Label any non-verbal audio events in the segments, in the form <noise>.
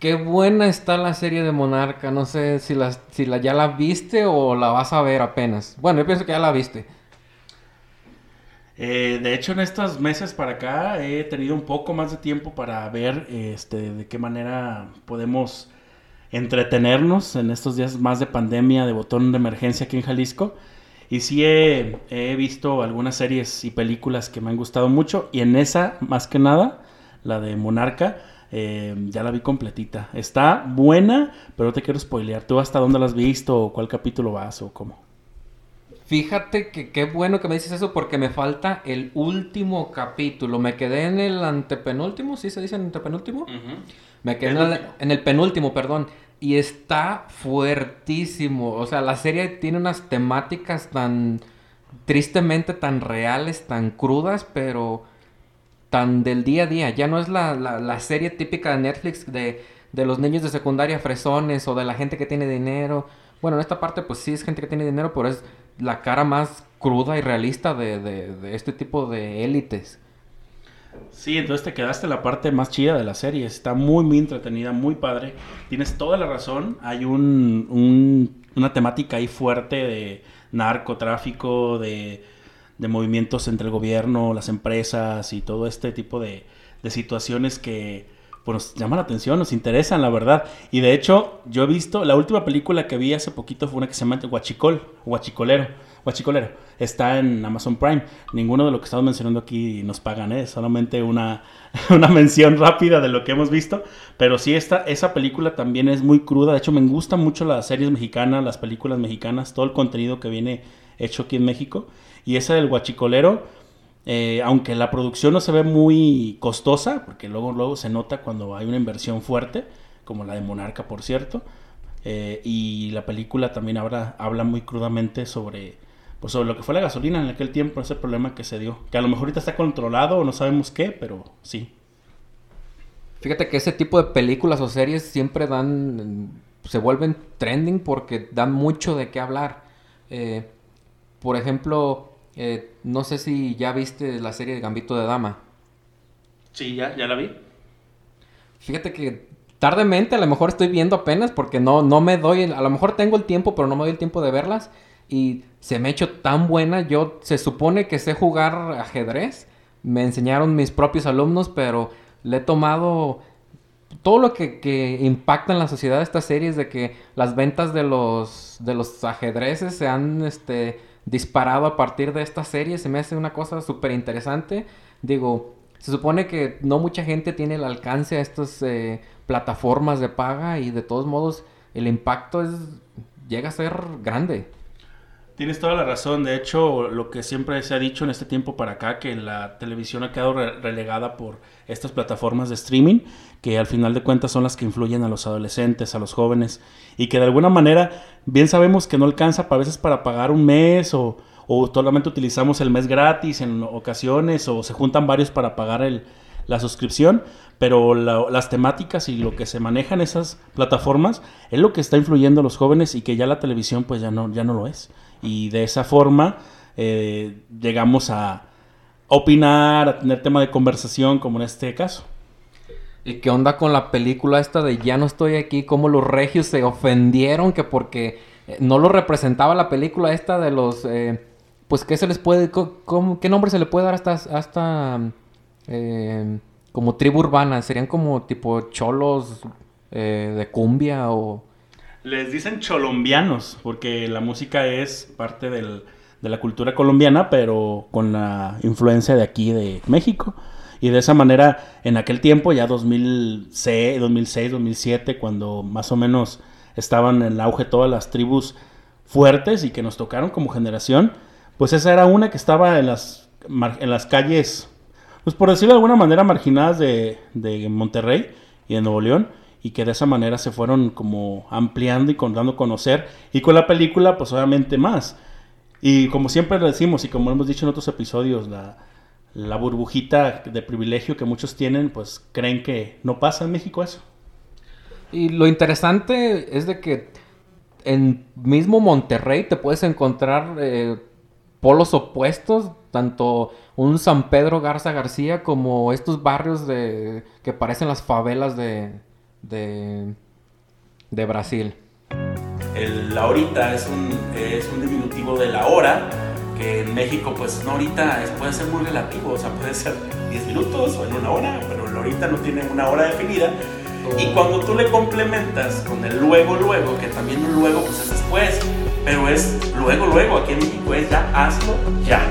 Qué buena está la serie de Monarca. No sé si, la, ya la viste o la vas a ver apenas. Bueno, yo pienso que ya la viste. Eh, de hecho, en estos meses para acá he tenido un poco más de tiempo para ver este, de qué manera podemos entretenernos en estos días más de pandemia, de botón de emergencia aquí en Jalisco. Y sí he, he, visto algunas series y películas que me han gustado mucho. Y en esa, más que nada, la de Monarca, eh, ya la vi completita. Está buena, pero no te quiero spoilear. ¿Tú hasta dónde la has visto? ¿O cuál capítulo vas? ¿O cómo? Fíjate que qué bueno que me dices eso porque me falta el último capítulo. Me quedé en el antepenúltimo, ¿sí se dice en antepenúltimo? Me quedé en el, en el, penúltimo, perdón. Y está fuertísimo. O sea, la serie tiene unas temáticas tan tristemente tan reales, tan crudas, pero tan del día a día. Ya no es la, la, serie típica de Netflix de, de, los niños de secundaria fresones o de la gente que tiene dinero. Bueno, en esta parte pues sí es gente que tiene dinero, pero es la cara más cruda y realista de, de, este tipo de élites. Sí, entonces te quedaste la parte más chida de la serie. Está muy, muy entretenida, muy padre. Tienes toda la razón. Hay un, un, una temática ahí fuerte de narcotráfico, de de movimientos entre el gobierno, las empresas y todo este tipo de, situaciones que pues, nos llaman la atención, nos interesan, la verdad. Y de hecho, yo he visto, la última película que vi hace poquito fue una que se llama Huachicol, Huachicolero. Está en Amazon Prime. Ninguno de lo que estamos mencionando aquí nos pagan, ¿eh? solamente una, <laughs> una mención rápida de lo que hemos visto. Pero sí, esta, esa película también es muy cruda. De hecho, me gustan mucho las series mexicanas, las películas mexicanas, todo el contenido que viene hecho aquí en México. Y esa del guachicolero, eh, aunque la producción no se ve muy costosa, porque luego, luego se nota cuando hay una inversión fuerte, como la de Monarca, por cierto, eh, y la película también habla, habla muy crudamente sobre, pues sobre lo que fue la gasolina en aquel tiempo, ese problema que se dio, que a lo mejor ahorita está controlado o no sabemos qué, pero sí. Fíjate que ese tipo de películas o series siempre dan, se vuelven trending porque dan mucho de qué hablar. Eh, por ejemplo, eh, no sé si ya viste la serie de Gambito de Dama. Sí, ya, ya la vi. Fíjate que tardemente, a lo mejor estoy viendo apenas porque no, no me doy, a lo mejor tengo el tiempo, pero no me doy el tiempo de verlas. Y se me ha hecho tan buena. Yo se supone que sé jugar ajedrez. Me enseñaron mis propios alumnos, pero le he tomado todo lo que, que impacta en la sociedad esta serie es de que las ventas de los, de los ajedrezes se han este, disparado a partir de esta serie. Se me hace una cosa súper interesante. Digo, se supone que no mucha gente tiene el alcance a estas eh, plataformas de paga y de todos modos el impacto es llega a ser grande. Tienes toda la razón. De hecho, lo que siempre se ha dicho en este tiempo para acá, que la televisión ha quedado relegada por estas plataformas de streaming, que al final de cuentas son las que influyen a los adolescentes, a los jóvenes, y que de alguna manera bien sabemos que no alcanza para veces para pagar un mes o, o solamente utilizamos el mes gratis en ocasiones o se juntan varios para pagar el, la suscripción, pero las temáticas y lo que se maneja en esas plataformas es lo que está influyendo a los jóvenes y que ya la televisión pues ya no, ya no lo es y de esa forma eh, llegamos a opinar, a tener tema de conversación como en este caso. ¿Y qué onda con la película esta de Ya no estoy aquí? ¿Cómo los regios se ofendieron que porque eh, no lo representaba la película esta de los... Eh, pues qué se les puede... ¿Qué nombre se le puede dar hasta... hasta como tribu urbana? ¿Serían como tipo cholos de cumbia o... Les dicen cholombianos, porque la música es parte del, de la cultura colombiana, pero con la influencia de aquí, de México. Y de esa manera, en aquel tiempo, ya 2006, 2006, 2007, cuando más o menos estaban en auge todas las tribus fuertes y que nos tocaron como generación, pues esa era una que estaba en las, en las calles, pues por decirlo de alguna manera, marginadas de, de Monterrey y de Nuevo León y que de esa manera se fueron como ampliando y dando a conocer y con la película pues obviamente más. Y como siempre lo decimos y como hemos dicho en otros episodios, la, la burbujita de privilegio que muchos tienen pues creen que no pasa en México eso. Y lo interesante es de que en mismo Monterrey te puedes encontrar eh, polos opuestos, tanto un San Pedro Garza García como estos barrios de que parecen las favelas de, de, de Brasil. El ahorita es un, es un diminutivo de la hora, que en México pues no ahorita es- puede ser muy relativo, o sea, <laughs> puede ser 10 minutos o en una hora, pero el ahorita no tiene una hora definida. Y cuando tú le complementas con el luego, luego, que también un luego pues es después, pero es luego, luego, aquí en México es ya hazlo ya.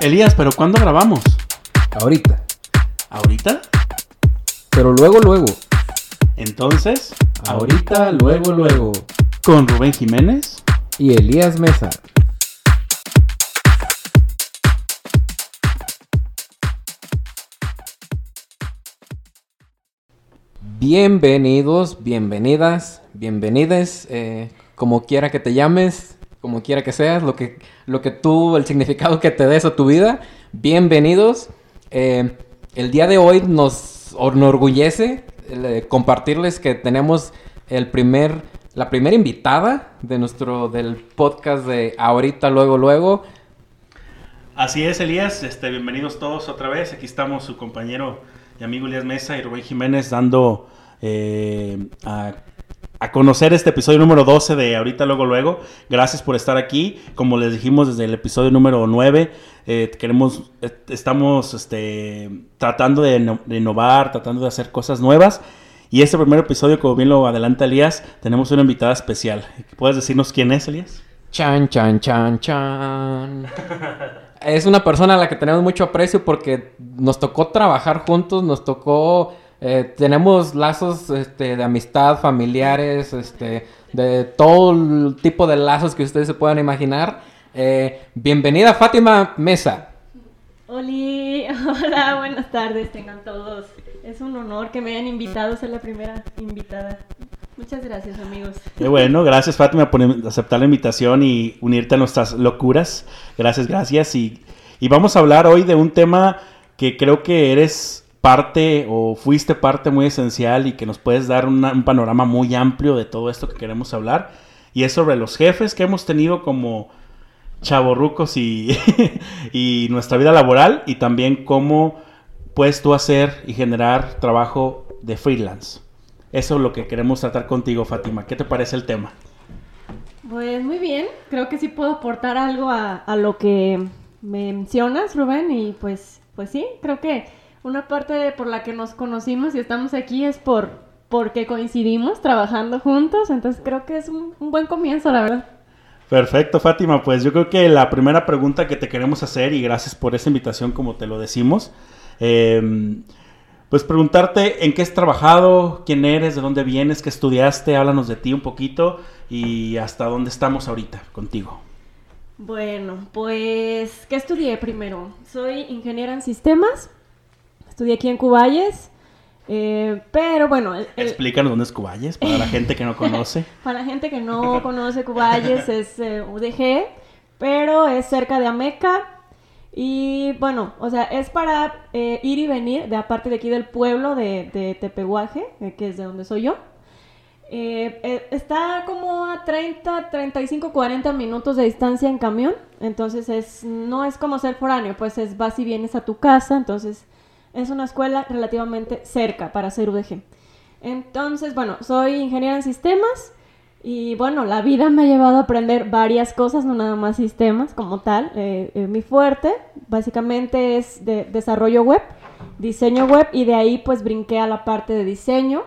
Elías, ¿pero cuándo grabamos? Ahorita. ¿Ahorita? Pero luego, luego. Entonces, Ahorita, luego, luego. con Rubén Jiménez. Y Elías Mesa. Bienvenidos, bienvenidas, bienvenides, eh, como quiera que te llames, como quiera que seas, lo que, lo que tú, el significado que te des a tu vida, bienvenidos. Eh, el día de hoy nos enorgullece eh, compartirles que tenemos el primer, la primera invitada de nuestro, del podcast de Ahorita, Luego, Luego. Así es, Elías. Este, bienvenidos todos otra vez. Aquí estamos su compañero y amigo Elías Mesa y Rubén Jiménez dando eh, a, a conocer este episodio número 12 de Ahorita Luego Luego. Gracias por estar aquí. Como les dijimos desde el episodio número 9, eh, queremos, eh, estamos este, tratando de, de innovar, tratando de hacer cosas nuevas. Y este primer episodio, como bien lo adelanta Elías, tenemos una invitada especial. ¿Puedes decirnos quién es, Elías? Chan, chan, chan, chan. Es una persona a la que tenemos mucho aprecio porque nos tocó trabajar juntos, nos tocó, eh, tenemos lazos este, de amistad, familiares, este, de todo el tipo de lazos que ustedes se puedan imaginar. Eh, bienvenida Fátima Mesa. Oli, <laughs> hola, buenas tardes, tengan todos. Es un honor que me hayan invitado a ser la primera invitada. Muchas gracias, amigos. Qué bueno, gracias Fátima por aceptar la invitación y unirte a nuestras locuras. Gracias, gracias. Y, y vamos a hablar hoy de un tema que creo que eres parte o fuiste parte muy esencial y que nos puedes dar un panorama muy amplio de todo esto que queremos hablar. Y es sobre los jefes que hemos tenido como chavorrucos y, <laughs> y nuestra vida laboral y también cómo puedes tú hacer y generar trabajo de freelance. Eso es lo que queremos tratar contigo, Fátima. ¿Qué te parece el tema? Pues muy bien, creo que sí puedo aportar algo a, a lo que mencionas, Rubén, y pues, pues sí, creo que una parte por la que nos conocimos y estamos aquí es por porque coincidimos trabajando juntos, entonces creo que es un, un buen comienzo, la verdad. Perfecto, Fátima. Pues yo creo que la primera pregunta que te queremos hacer, y gracias por esa invitación, como te lo decimos, eh, pues preguntarte en qué has trabajado, quién eres, de dónde vienes, qué estudiaste, háblanos de ti un poquito y hasta dónde estamos ahorita contigo. Bueno, pues, ¿qué estudié primero? Soy ingeniera en sistemas, estudié aquí en Cuballes, eh, pero bueno, el- el- Explícanos dónde es Cuballes, para la gente que no conoce. <laughs> para la gente que no conoce Cuballes es eh, UDG, pero es cerca de Ameca. Y bueno, o sea, es para eh, ir y venir de aparte de aquí del pueblo de, de Tepehuaje, eh, que es de donde soy yo. Está como a 30, 35, 40 minutos de distancia en camión. Entonces es, no es como ser foráneo, pues es vas y vienes a tu casa. Entonces es una escuela relativamente cerca para ser UDG. Entonces, bueno, soy ingeniera en sistemas Y bueno, la vida me ha llevado a aprender varias cosas, no nada más sistemas como tal. Eh, eh, mi fuerte básicamente es de desarrollo web, diseño web y de ahí pues brinqué a la parte de diseño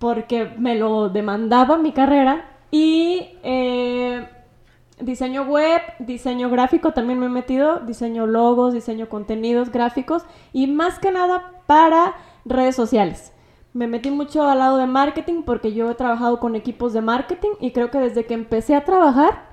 porque me lo demandaba mi carrera y eh, diseño web, diseño gráfico también me he metido, diseño logos, diseño contenidos gráficos y más que nada para redes sociales. Me metí mucho al lado de marketing porque yo he trabajado con equipos de marketing y creo que desde que empecé a trabajar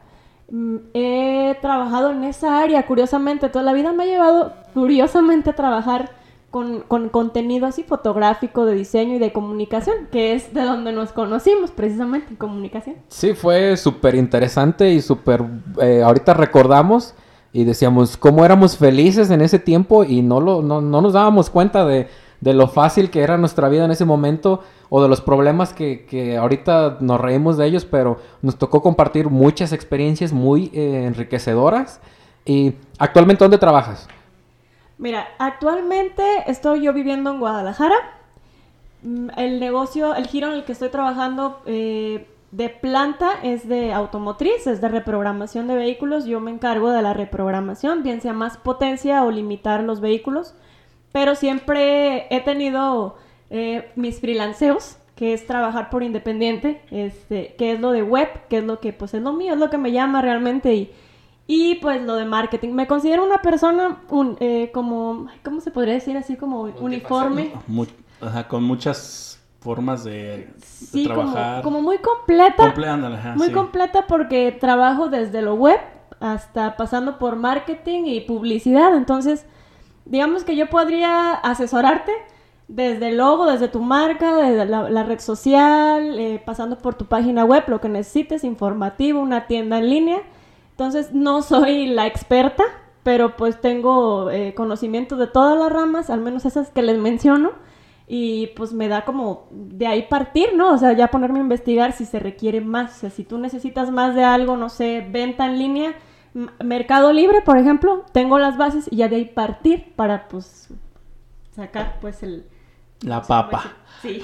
mm, he trabajado en esa área, curiosamente, toda la vida me ha llevado curiosamente a trabajar con, con, contenido así fotográfico, de diseño y de comunicación, que es de donde nos conocimos precisamente, en comunicación. Sí, fue súper interesante y súper... Eh, ahorita recordamos y decíamos cómo éramos felices en ese tiempo y no, lo, no, no nos dábamos cuenta de, de, lo fácil que era nuestra vida en ese momento o de los problemas que, que ahorita nos reímos de ellos, pero nos tocó compartir muchas experiencias muy eh, enriquecedoras. ¿Y actualmente dónde trabajas? Mira, actualmente estoy yo viviendo en Guadalajara. Mm, el negocio, el giro en el que estoy trabajando eh, de planta es de automotriz, es de reprogramación de vehículos. Yo me encargo de la reprogramación, bien sea más potencia o limitar los vehículos. Pero siempre he tenido eh, mis freelanceos, que es trabajar por independiente, este, que es lo de web, que es lo que pues es lo mío, es lo que me llama realmente y y pues lo de marketing. Me considero una persona un, eh, como, ¿cómo se podría decir? Así como uniforme. ajá, con muchas formas de, trabajar. Como, muy completa. muy completa porque trabajo desde lo web hasta pasando por marketing y publicidad. Entonces, digamos que yo podría asesorarte desde el logo, desde tu marca, desde la, red social, eh, pasando por tu página web, lo que necesites, informativo, una tienda en línea entonces no soy la experta, pero pues tengo eh, conocimiento de todas las ramas, al menos esas que les menciono, y pues me da como de ahí partir, ¿no? O sea, ya ponerme a investigar si se requiere más, o sea, si tú necesitas más de algo, no sé, venta en línea, Mercado Libre, por ejemplo, tengo las bases y ya de ahí partir para pues sacar pues el... La papa. Sí.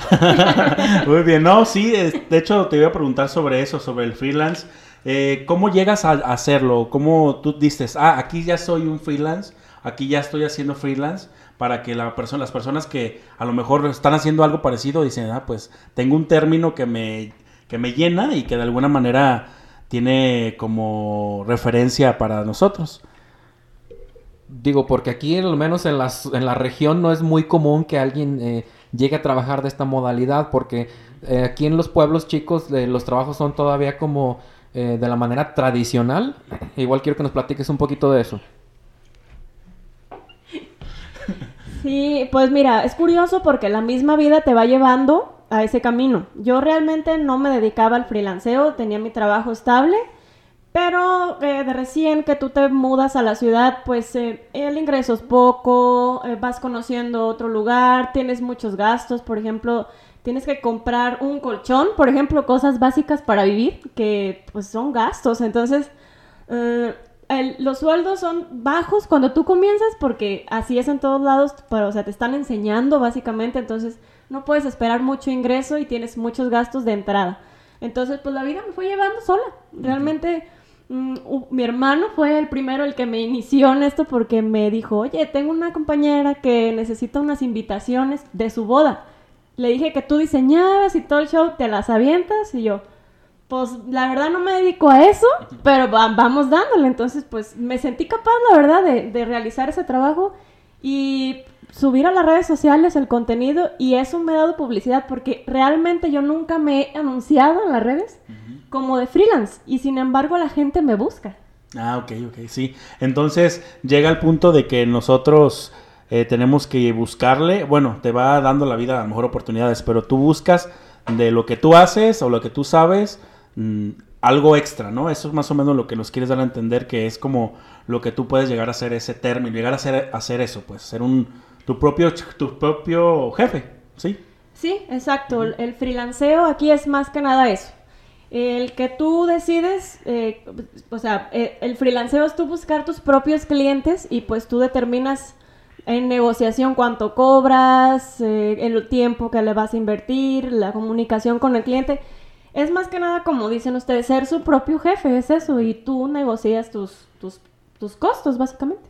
<laughs> Muy bien, no, sí, de hecho te iba a preguntar sobre eso, sobre el freelance. Eh, ¿Cómo llegas a, hacerlo? ¿Cómo tú dices, ah, aquí ya soy un freelance, aquí ya estoy haciendo freelance? Para que las personas que a lo mejor están haciendo algo parecido dicen, ah, pues tengo un término que me, que me llena y que de alguna manera tiene como referencia para nosotros. Digo, porque aquí al menos en, las, en la región no es muy común que alguien eh, llegue a trabajar de esta modalidad, porque eh, aquí en los pueblos chicos los trabajos son todavía como eh, de la manera tradicional. Igual quiero que nos platiques un poquito de eso. Sí, pues mira, es curioso porque la misma vida te va llevando a ese camino. Yo realmente no me dedicaba al freelanceo, tenía mi trabajo estable, pero eh, de recién que tú te mudas a la ciudad, pues eh, el ingreso es poco, vas conociendo otro lugar, tienes muchos gastos, por ejemplo, tienes que comprar un colchón, por ejemplo, cosas básicas para vivir, que pues son gastos. Entonces, eh, los sueldos son bajos cuando tú comienzas, porque así es en todos lados, pero, o sea, te están enseñando básicamente, entonces no puedes esperar mucho ingreso y tienes muchos gastos de entrada. Entonces, pues la vida me fue llevando sola. Realmente... Mm, mi hermano fue el primero el que me inició en esto porque me dijo, oye, tengo una compañera que necesita unas invitaciones de su boda le dije que tú diseñabas y todo el show, te las avientas y yo, pues la verdad no me dedico a eso, pero vamos dándole. Entonces, pues me sentí capaz, la verdad, de, realizar ese trabajo y subir a las redes sociales el contenido y eso me ha dado publicidad porque realmente yo nunca me he anunciado en las redes como de freelance y sin embargo la gente me busca. Ah, ok, ok, sí. Entonces llega el punto de que nosotros eh, tenemos que buscarle, bueno, te va dando la vida a lo mejor oportunidades, pero tú buscas de lo que tú haces o lo que tú sabes mm, algo extra, ¿no? Eso es más o menos lo que nos quieres dar a entender, que es como lo que tú puedes llegar a ser ese término, llegar a ser, hacer eso, pues ser un, tu, propio, tu propio jefe, ¿sí? Sí, exacto. El freelanceo aquí es más que nada eso. El que tú decides, eh, o sea, eh, el freelanceo es tú buscar tus propios clientes y pues tú determinas en negociación cuánto cobras, eh, el tiempo que le vas a invertir, la comunicación con el cliente. es más que nada, como dicen ustedes, ser su propio jefe, es eso, y tú negocias tus, tus, tus costos, básicamente.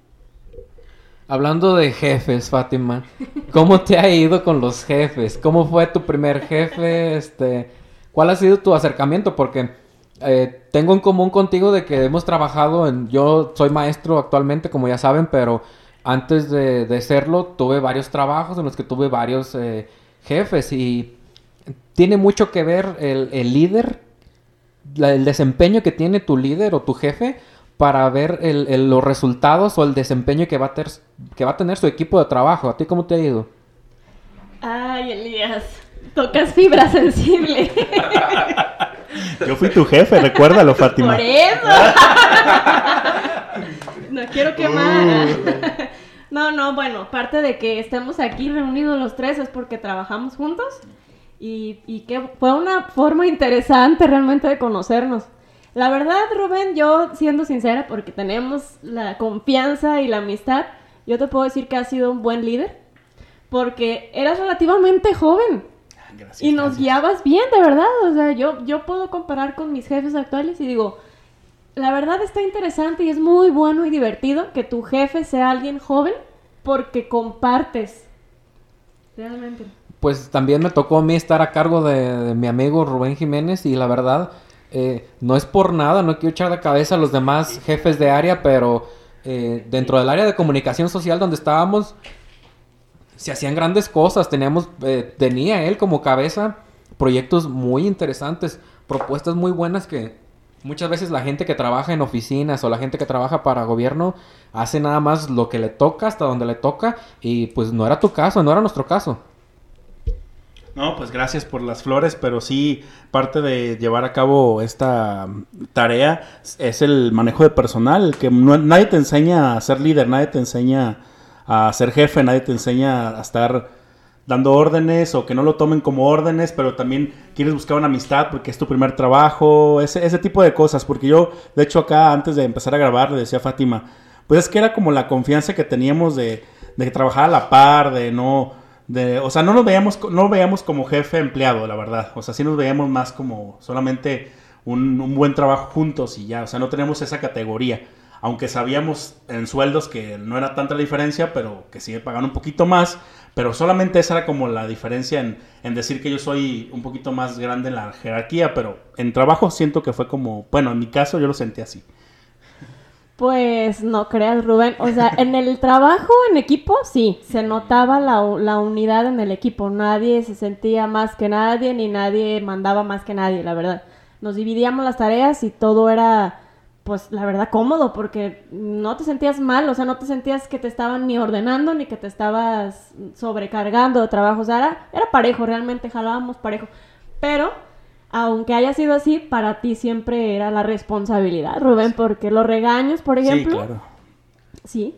Hablando de jefes, Fátima, ¿cómo te ha ido con los jefes? ¿Cómo fue tu primer jefe? Este, ¿Cuál ha sido tu acercamiento? Porque eh, tengo en común contigo de que hemos trabajado en... Yo soy maestro actualmente, como ya saben, pero antes de, de serlo tuve varios trabajos en los que tuve varios eh, jefes y tiene mucho que ver el, el líder, la- el desempeño que tiene tu líder o tu jefe para ver el- el- los resultados o el desempeño que va, a ter- que va a tener su equipo de trabajo. ¿A ti cómo te ha ido? Ay, Elías, tocas fibra <laughs> sensible. Yo fui tu jefe, recuérdalo, Fátima. Por eso. <laughs> no quiero quemar. <laughs> no, no, bueno, parte de que estemos aquí reunidos los tres es porque trabajamos juntos y, y que fue una forma interesante realmente de conocernos. La verdad, Rubén, yo siendo sincera, porque tenemos la confianza y la amistad, yo te puedo decir que has sido un buen líder, porque eras relativamente joven. Gracias, Y nos gracias. guiabas bien, de verdad. O sea, yo, yo puedo comparar con mis jefes actuales y digo, la verdad está interesante y es muy bueno y divertido que tu jefe sea alguien joven porque compartes. Realmente. Pues también me tocó a mí estar a cargo de, mi amigo Rubén Jiménez y la verdad, eh, no es por nada, no quiero echar de cabeza a los demás jefes de área, pero eh, dentro del área de comunicación social donde estábamos, se hacían grandes cosas, teníamos, eh, tenía él como cabeza proyectos muy interesantes, propuestas muy buenas que muchas veces la gente que trabaja en oficinas o la gente que trabaja para gobierno hace nada más lo que le toca hasta donde le toca y pues no era tu caso, no era nuestro caso. No, pues gracias por las flores, pero sí, parte de llevar a cabo esta tarea es el manejo de personal, que nadie te enseña a ser líder, nadie te enseña a ser jefe, nadie te enseña a estar dando órdenes o que no lo tomen como órdenes, pero también quieres buscar una amistad porque es tu primer trabajo, ese, ese tipo de cosas, porque yo, de hecho, acá antes de empezar a grabar, le decía a Fátima, pues es que era como la confianza que teníamos de, de trabajar a la par, de no, de, o sea, no nos veíamos, no veíamos como jefe empleado, la verdad, o sea, sí nos veíamos más como solamente un, un buen trabajo juntos y ya, o sea, no tenemos esa categoría, aunque sabíamos en sueldos que no era tanta la diferencia, pero que sí me pagaban un poquito más, pero solamente esa era como la diferencia en, en decir que yo soy un poquito más grande en la jerarquía, pero en trabajo siento que fue como, bueno, en mi caso yo lo sentí así. Pues no creas, Rubén. O sea, en el trabajo en equipo, sí, se notaba la, la unidad en el equipo. Nadie se sentía más que nadie, ni nadie mandaba más que nadie, la verdad. Nos dividíamos las tareas y todo era, pues, la verdad, cómodo, porque no te sentías mal, o sea, no te sentías que te estaban ni ordenando, ni que te estabas sobrecargando de trabajo. O sea, era, era parejo, realmente jalábamos parejo. Pero aunque haya sido así, para ti siempre era la responsabilidad, Rubén, porque los regaños, por ejemplo, Sí, claro. sí,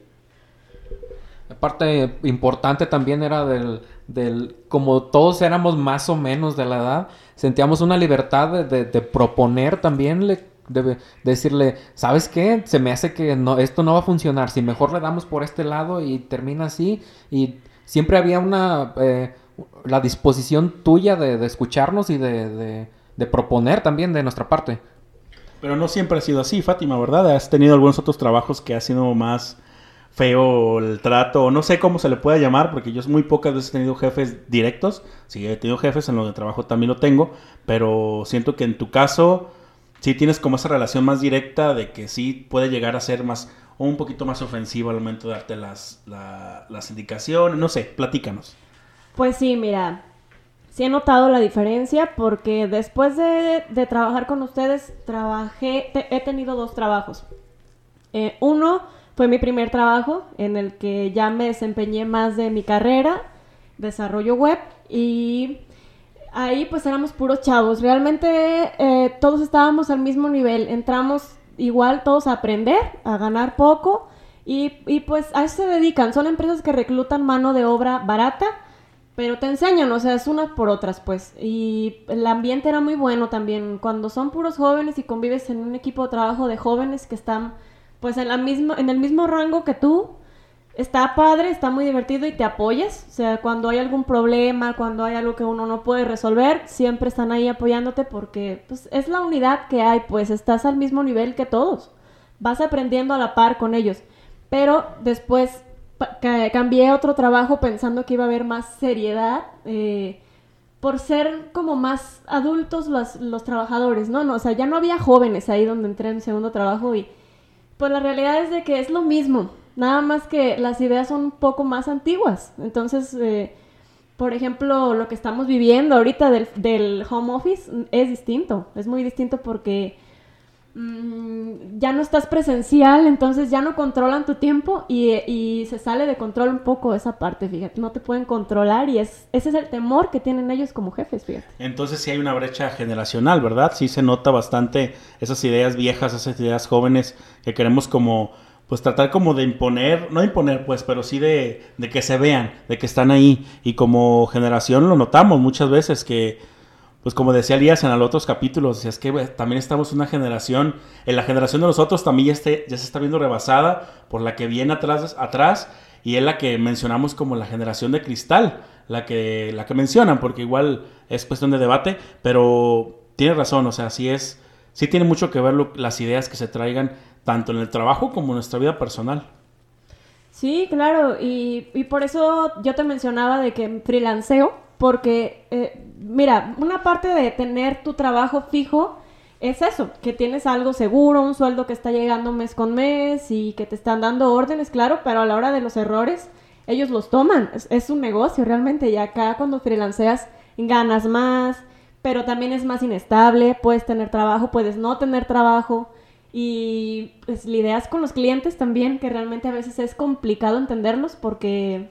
La parte importante también era del, del, como todos éramos más o menos de la edad, sentíamos una libertad de, de- de proponer también, le- de, de decirle, ¿sabes qué? Se me hace que no, esto no va a funcionar, si mejor le damos por este lado y termina así, y siempre había una, eh, la disposición tuya de, escucharnos y de, de- proponer también de nuestra parte. Pero no siempre ha sido así, Fátima, ¿verdad? Has tenido algunos otros trabajos que ha sido más feo el trato, no sé cómo se le pueda llamar, porque yo muy pocas veces he tenido jefes directos. Sí, he tenido jefes en los de trabajo también lo tengo, pero siento que en tu caso sí tienes como esa relación más directa de que sí puede llegar a ser más o un poquito más ofensivo al momento de darte las, la- las indicaciones. No sé, platícanos. Pues sí, mira, sí he notado la diferencia porque después de, de trabajar con ustedes, trabajé, he tenido dos trabajos. Eh, uno fue mi primer trabajo en el que ya me desempeñé más de mi carrera, desarrollo web, y ahí pues éramos puros chavos. Realmente eh, todos estábamos al mismo nivel, entramos igual todos a aprender, a ganar poco, y, pues a eso se dedican. Son empresas que reclutan mano de obra barata pero te enseñan, o sea, es unas por otras, pues. Y el ambiente era muy bueno también. Cuando son puros jóvenes y convives en un equipo de trabajo de jóvenes que están, pues, en, la misma, en el mismo rango que tú, está padre, está muy divertido y te apoyas. O sea, cuando hay algún problema, cuando hay algo que uno no puede resolver, siempre están ahí apoyándote porque pues, es la unidad que hay, pues estás al mismo nivel que todos. Vas aprendiendo a la par con ellos. Pero después cambié otro trabajo pensando que iba a haber más seriedad. Eh, por ser como más adultos los, los trabajadores, ¿no? ¿no? O sea, ya no había jóvenes ahí donde entré en segundo trabajo y pues la realidad es de que es lo mismo. Nada más que las ideas son un poco más antiguas. Entonces, eh, por ejemplo, lo que estamos viviendo ahorita del, home office es distinto. Es muy distinto porque mm, ya no estás presencial, entonces ya no controlan tu tiempo y, se sale de control un poco esa parte, fíjate. No te pueden controlar y es, ese es el temor que tienen ellos como jefes, fíjate. Entonces sí hay una brecha generacional, ¿verdad? Sí se nota bastante esas ideas viejas, esas ideas jóvenes que queremos como pues tratar como de imponer, no imponer pues, pero sí de, de, que se vean, de que están ahí. Y como generación lo notamos muchas veces que, pues como decía Elías en los otros capítulos, es que también estamos una generación, en la generación de nosotros también ya, esté, ya se está viendo rebasada por la que viene atrás, atrás y es la que mencionamos como la generación de cristal, la que, la que mencionan, porque igual es cuestión de debate, pero tiene razón, o sea, sí es, sí tiene mucho que ver las ideas que se traigan tanto en el trabajo como en nuestra vida personal. Sí, claro, y, por eso yo te mencionaba de que freelanceo, porque, eh, mira, una parte de tener tu trabajo fijo es eso, que tienes algo seguro, un sueldo que está llegando mes con mes y que te están dando órdenes, claro, pero a la hora de los errores, ellos los toman, es un negocio realmente, y acá cuando freelanceas ganas más, pero también es más inestable, puedes tener trabajo, puedes no tener trabajo, y pues lidias con los clientes también, que realmente a veces es complicado entenderlos porque,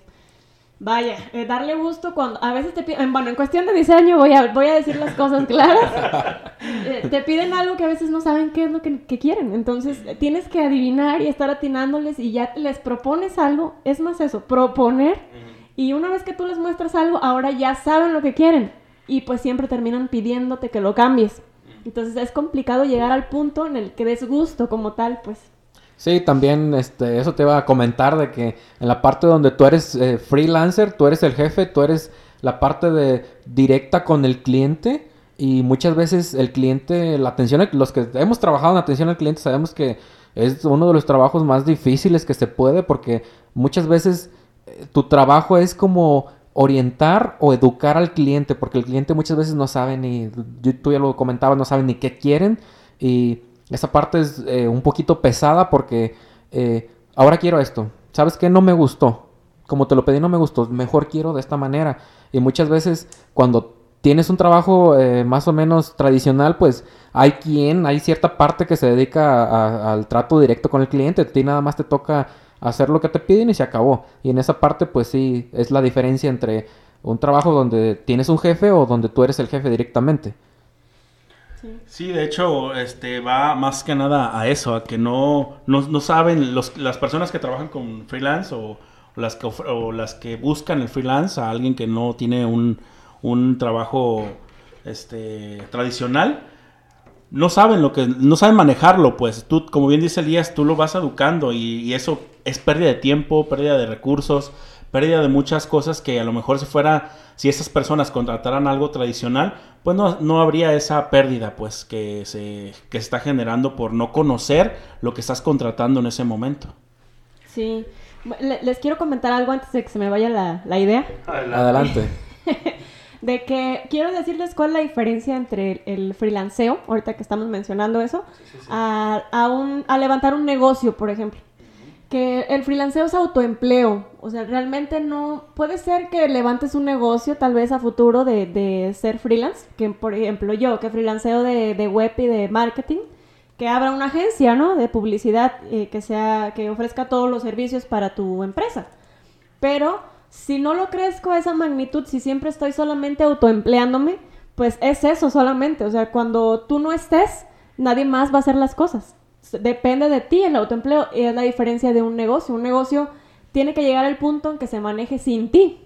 vaya, eh, darle gusto cuando a veces te piden, bueno, en cuestión de diseño voy a, voy a decir las cosas claras, <laughs> eh, te piden algo que a veces no saben qué es lo que, que, quieren, entonces tienes que adivinar y estar atinándoles y ya les propones algo, es más eso, proponer. Y una vez que tú les muestras algo, ahora ya saben lo que quieren. Y pues siempre terminan pidiéndote que lo cambies. Entonces es complicado llegar al punto en el que des gusto como tal, pues. Sí, también este, eso te iba a comentar de que en la parte donde tú eres eh, freelancer, tú eres el jefe, tú eres la parte de directa con el cliente y muchas veces el cliente, la atención, los que hemos trabajado en atención al cliente sabemos que es uno de los trabajos más difíciles que se puede porque muchas veces eh, tu trabajo es como orientar o educar al cliente, porque el cliente muchas veces no sabe ni, tú ya lo comentabas, no sabe ni qué quieren y esa parte es eh, un poquito pesada porque eh, ahora quiero esto, ¿sabes qué? No me gustó, como te lo pedí no me gustó, mejor quiero de esta manera y muchas veces cuando tienes un trabajo eh, más o menos tradicional, pues hay quien, hay cierta parte que se dedica al trato directo con el cliente, a ti nada más te toca hacer lo que te piden y se acabó. Y en esa parte, pues sí, es la diferencia entre un trabajo donde tienes un jefe o donde tú eres el jefe directamente. Sí, de hecho, este va más que nada a eso, a que no, no, saben los, las personas que trabajan con freelance o, las que, o las que buscan el freelance a alguien que no tiene un, un trabajo este, tradicional, no saben lo que, no saben manejarlo, pues tú, como bien dice Elías, tú lo vas educando y, eso es pérdida de tiempo, pérdida de recursos, pérdida de muchas cosas que a lo mejor si fuera, si esas personas contrataran algo tradicional, pues no, no habría esa pérdida, pues, que se, que se está generando por no conocer lo que estás contratando en ese momento. Sí, les quiero comentar algo antes de que se me vaya la, la idea. Adelante. <laughs> de que quiero decirles cuál es la diferencia entre el, freelanceo, ahorita que estamos mencionando eso, A, a, levantar un negocio, por ejemplo. Que el freelanceo es autoempleo, o sea, realmente no, puede ser que levantes un negocio tal vez a futuro de, de ser freelance, que por ejemplo yo, que freelanceo de, de web y de marketing, que abra una agencia, ¿no? De publicidad eh, que sea, que ofrezca todos los servicios para tu empresa. Pero si no lo crezco a esa magnitud, si siempre estoy solamente autoempleándome, pues es eso solamente. O sea, cuando tú no estés, nadie más va a hacer las cosas. Depende de ti el autoempleo y es la diferencia de un negocio. Un negocio tiene que llegar al punto en que se maneje sin ti.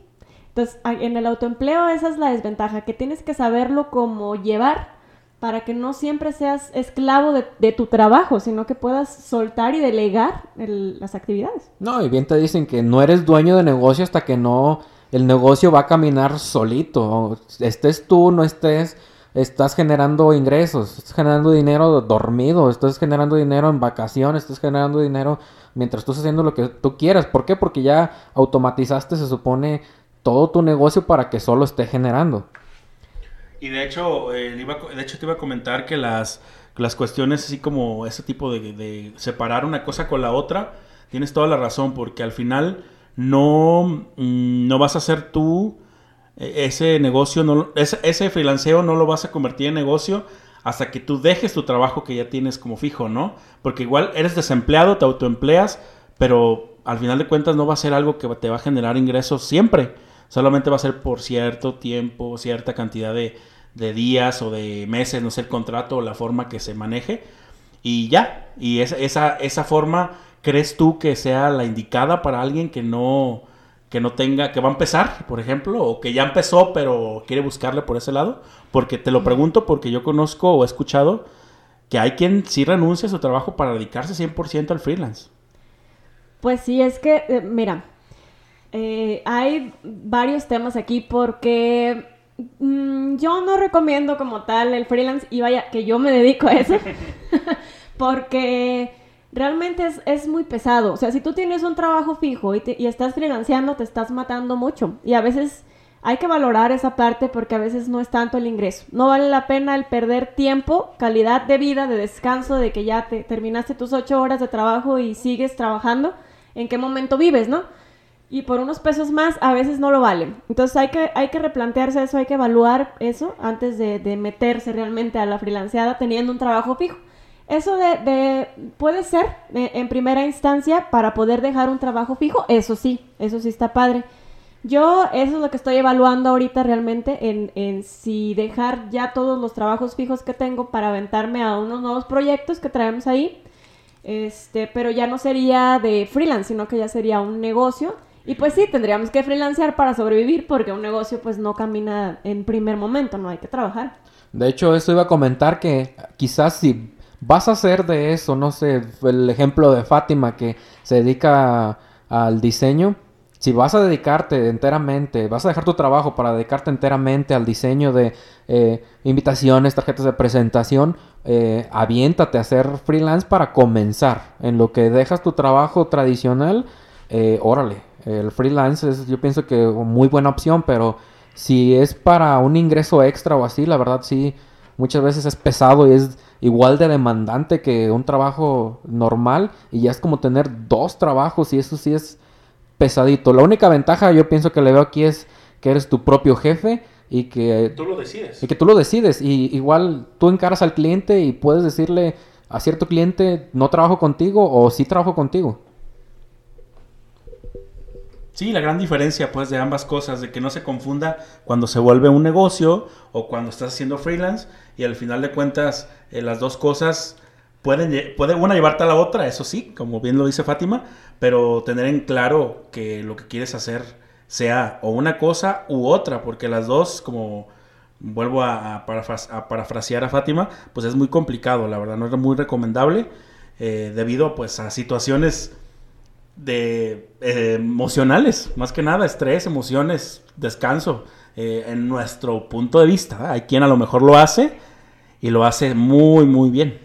Entonces, en el autoempleo esa es la desventaja, que tienes que saberlo cómo llevar para que no siempre seas esclavo de, de tu trabajo, sino que puedas soltar y delegar el- las actividades. No, y bien te dicen que no eres dueño de negocio hasta que no el negocio va a caminar solito. Estés tú, no estés, estás generando ingresos, estás generando dinero dormido, estás generando dinero en vacaciones, estás generando dinero mientras estás haciendo lo que tú quieras. ¿Por qué? Porque ya automatizaste, se supone, todo tu negocio para que solo esté generando. Y de hecho, eh, de hecho te iba a comentar que las, las cuestiones así como ese tipo de, separar una cosa con la otra, tienes toda la razón, porque al final no, mm, no vas a hacer tú eh, ese negocio, no, ese, ese freelanceo no lo vas a convertir en negocio hasta que tú dejes tu trabajo que ya tienes como fijo, ¿no? Porque igual eres desempleado, te autoempleas, pero al final de cuentas no va a ser algo que te va a generar ingresos siempre. Solamente va a ser por cierto tiempo, cierta cantidad de, de días o de meses, no sé, el contrato o la forma que se maneje. Y ya, y esa, esa, esa forma, ¿crees tú que sea la indicada para alguien que no, que no tenga, que va a empezar, por ejemplo, o que ya empezó pero quiere buscarle por ese lado? Porque te lo pregunto porque yo conozco o he escuchado que hay quien sí renuncia a su trabajo para dedicarse 100% al freelance. Pues sí, es que, eh, mira, eh, hay varios temas aquí porque mm, yo no recomiendo como tal el freelance y vaya que yo me dedico a eso <laughs> <laughs> porque realmente es, es muy pesado. O sea, si tú tienes un trabajo fijo y, te- y estás freelanceando, te estás matando mucho y a veces hay que valorar esa parte porque a veces no es tanto el ingreso. No vale la pena el perder tiempo, calidad de vida, de descanso, de que ya te terminaste tus ocho horas de trabajo y sigues trabajando. ¿En qué momento vives, no? Y por unos pesos más a veces no lo valen. Entonces hay que, hay que replantearse eso, hay que evaluar eso antes de, de meterse realmente a la freelanceada teniendo un trabajo fijo. Eso de, de- puede ser eh, en primera instancia para poder dejar un trabajo fijo, eso sí, eso sí está padre. Yo eso es lo que estoy evaluando ahorita realmente en, en si dejar ya todos los trabajos fijos que tengo para aventarme a unos nuevos proyectos que traemos ahí. Este, pero ya no sería de freelance, sino que ya sería un negocio. Y pues sí, tendríamos que freelancear para sobrevivir porque un negocio pues no camina en primer momento, no hay que trabajar. De hecho, eso iba a comentar que quizás si vas a hacer de eso, no sé, el ejemplo de Fátima que se dedica al diseño, si vas a dedicarte enteramente, vas a dejar tu trabajo para dedicarte enteramente al diseño de eh, invitaciones, tarjetas de presentación, eh, aviéntate a hacer freelance para comenzar. En lo que dejas tu trabajo tradicional, eh, órale, el freelance es yo pienso que muy buena opción, pero si es para un ingreso extra o así, la verdad sí, muchas veces es pesado y es igual de demandante que un trabajo normal y ya es como tener dos trabajos y eso sí es pesadito. La única ventaja yo pienso que le veo aquí es que eres tu propio jefe y que, Tú lo decides. y que tú lo decides y igual tú encaras al cliente y puedes decirle a cierto cliente no trabajo contigo o sí trabajo contigo. Sí, la gran diferencia pues de ambas cosas, de que no se confunda cuando se vuelve un negocio o cuando estás haciendo freelance y al final de cuentas eh, las dos cosas pueden, puede una llevarte a la otra, eso sí, como bien lo dice Fátima, pero tener en claro que lo que quieres hacer sea o una cosa u otra, porque las dos, como vuelvo a, a parafrasear a Fátima, pues es muy complicado, la verdad, no es muy recomendable eh, debido pues a situaciones de eh, emocionales, más que nada, estrés, emociones, descanso, eh, en nuestro punto de vista. Hay quien a lo mejor lo hace y lo hace muy, muy bien.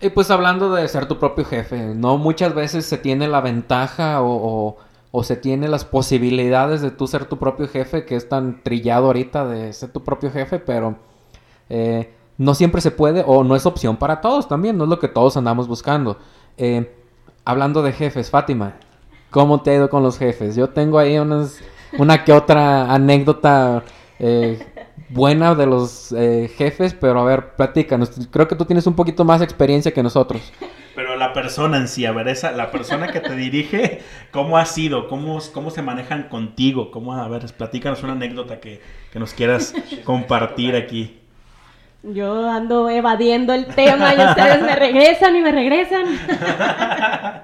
Y pues hablando de ser tu propio jefe, no muchas veces se tiene la ventaja o, o- se tiene las posibilidades de tú ser tu propio jefe, que es tan trillado ahorita de ser tu propio jefe, pero eh, no siempre se puede o no es opción para todos también, no es lo que todos andamos buscando. Hablando de jefes, Fátima, ¿cómo te ha ido con los jefes? Yo tengo ahí unas, una que otra anécdota eh, buena de los eh, jefes, pero a ver, platícanos. Creo que tú tienes un poquito más experiencia que nosotros. Pero la persona en sí, a ver, esa, la persona que te dirige, ¿cómo ha sido? ¿Cómo, cómo se manejan contigo? ¿Cómo, a ver, platícanos una anécdota que, que nos quieras compartir aquí. Yo ando evadiendo el tema y ustedes me regresan y me regresan. <laughs>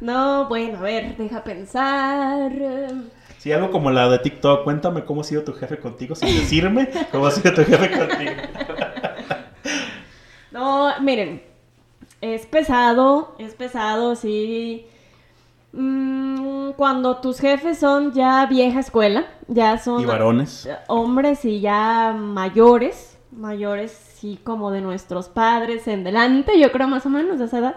No, bueno, a ver, deja pensar. Sí, algo como la de TikTok. Cuéntame cómo ha sido tu jefe contigo, sin decirme cómo ha sido tu jefe contigo. No, miren, es pesado, es pesado, sí. Mm, cuando tus jefes son ya vieja escuela, ya son Y varones. hombres y ya mayores, mayores sí como de nuestros padres en delante, yo creo más o menos de esa edad,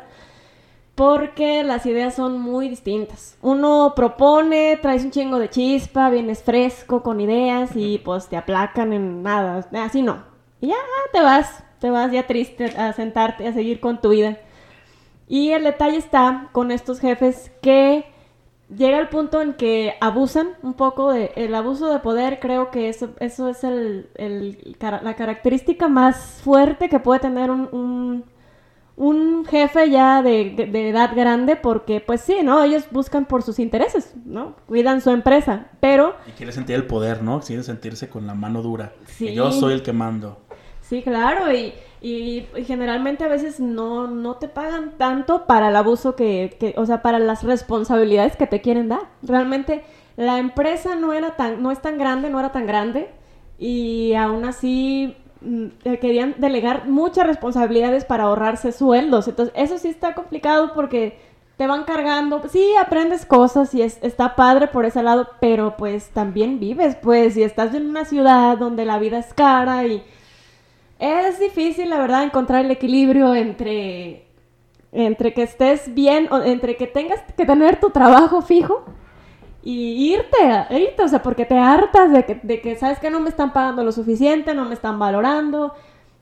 porque las ideas son muy distintas. Uno propone, traes un chingo de chispa, vienes fresco con ideas y pues te aplacan en nada, así no. Y ya te vas, te vas ya triste a sentarte, a seguir con tu vida. Y el detalle está con estos jefes que llega el punto en que abusan un poco de el abuso de poder creo que eso eso es el, el- la característica más fuerte que puede tener un, un, un jefe ya de, de edad grande porque pues sí no ellos buscan por sus intereses no cuidan su empresa pero Y quiere sentir el poder, ¿no? Quiere sentirse con la mano dura. Sí. Que yo soy el que mando. Sí, claro, y, y- generalmente a veces no, no te pagan tanto para el abuso que, o sea, para las responsabilidades que te quieren dar. Realmente la empresa no era tan, no es tan grande, no era tan grande, y aún así mm, querían delegar muchas responsabilidades para ahorrarse sueldos. Entonces, eso sí está complicado porque te van cargando, sí, aprendes cosas y es, está padre por ese lado, pero pues también vives, pues, y estás en una ciudad donde la vida es cara y es difícil, la verdad, encontrar el equilibrio entre, entre que estés bien, o entre que tengas que tener tu trabajo fijo y irte, irte, o sea, porque te hartas de que, de que sabes que no me están pagando lo suficiente, no me están valorando,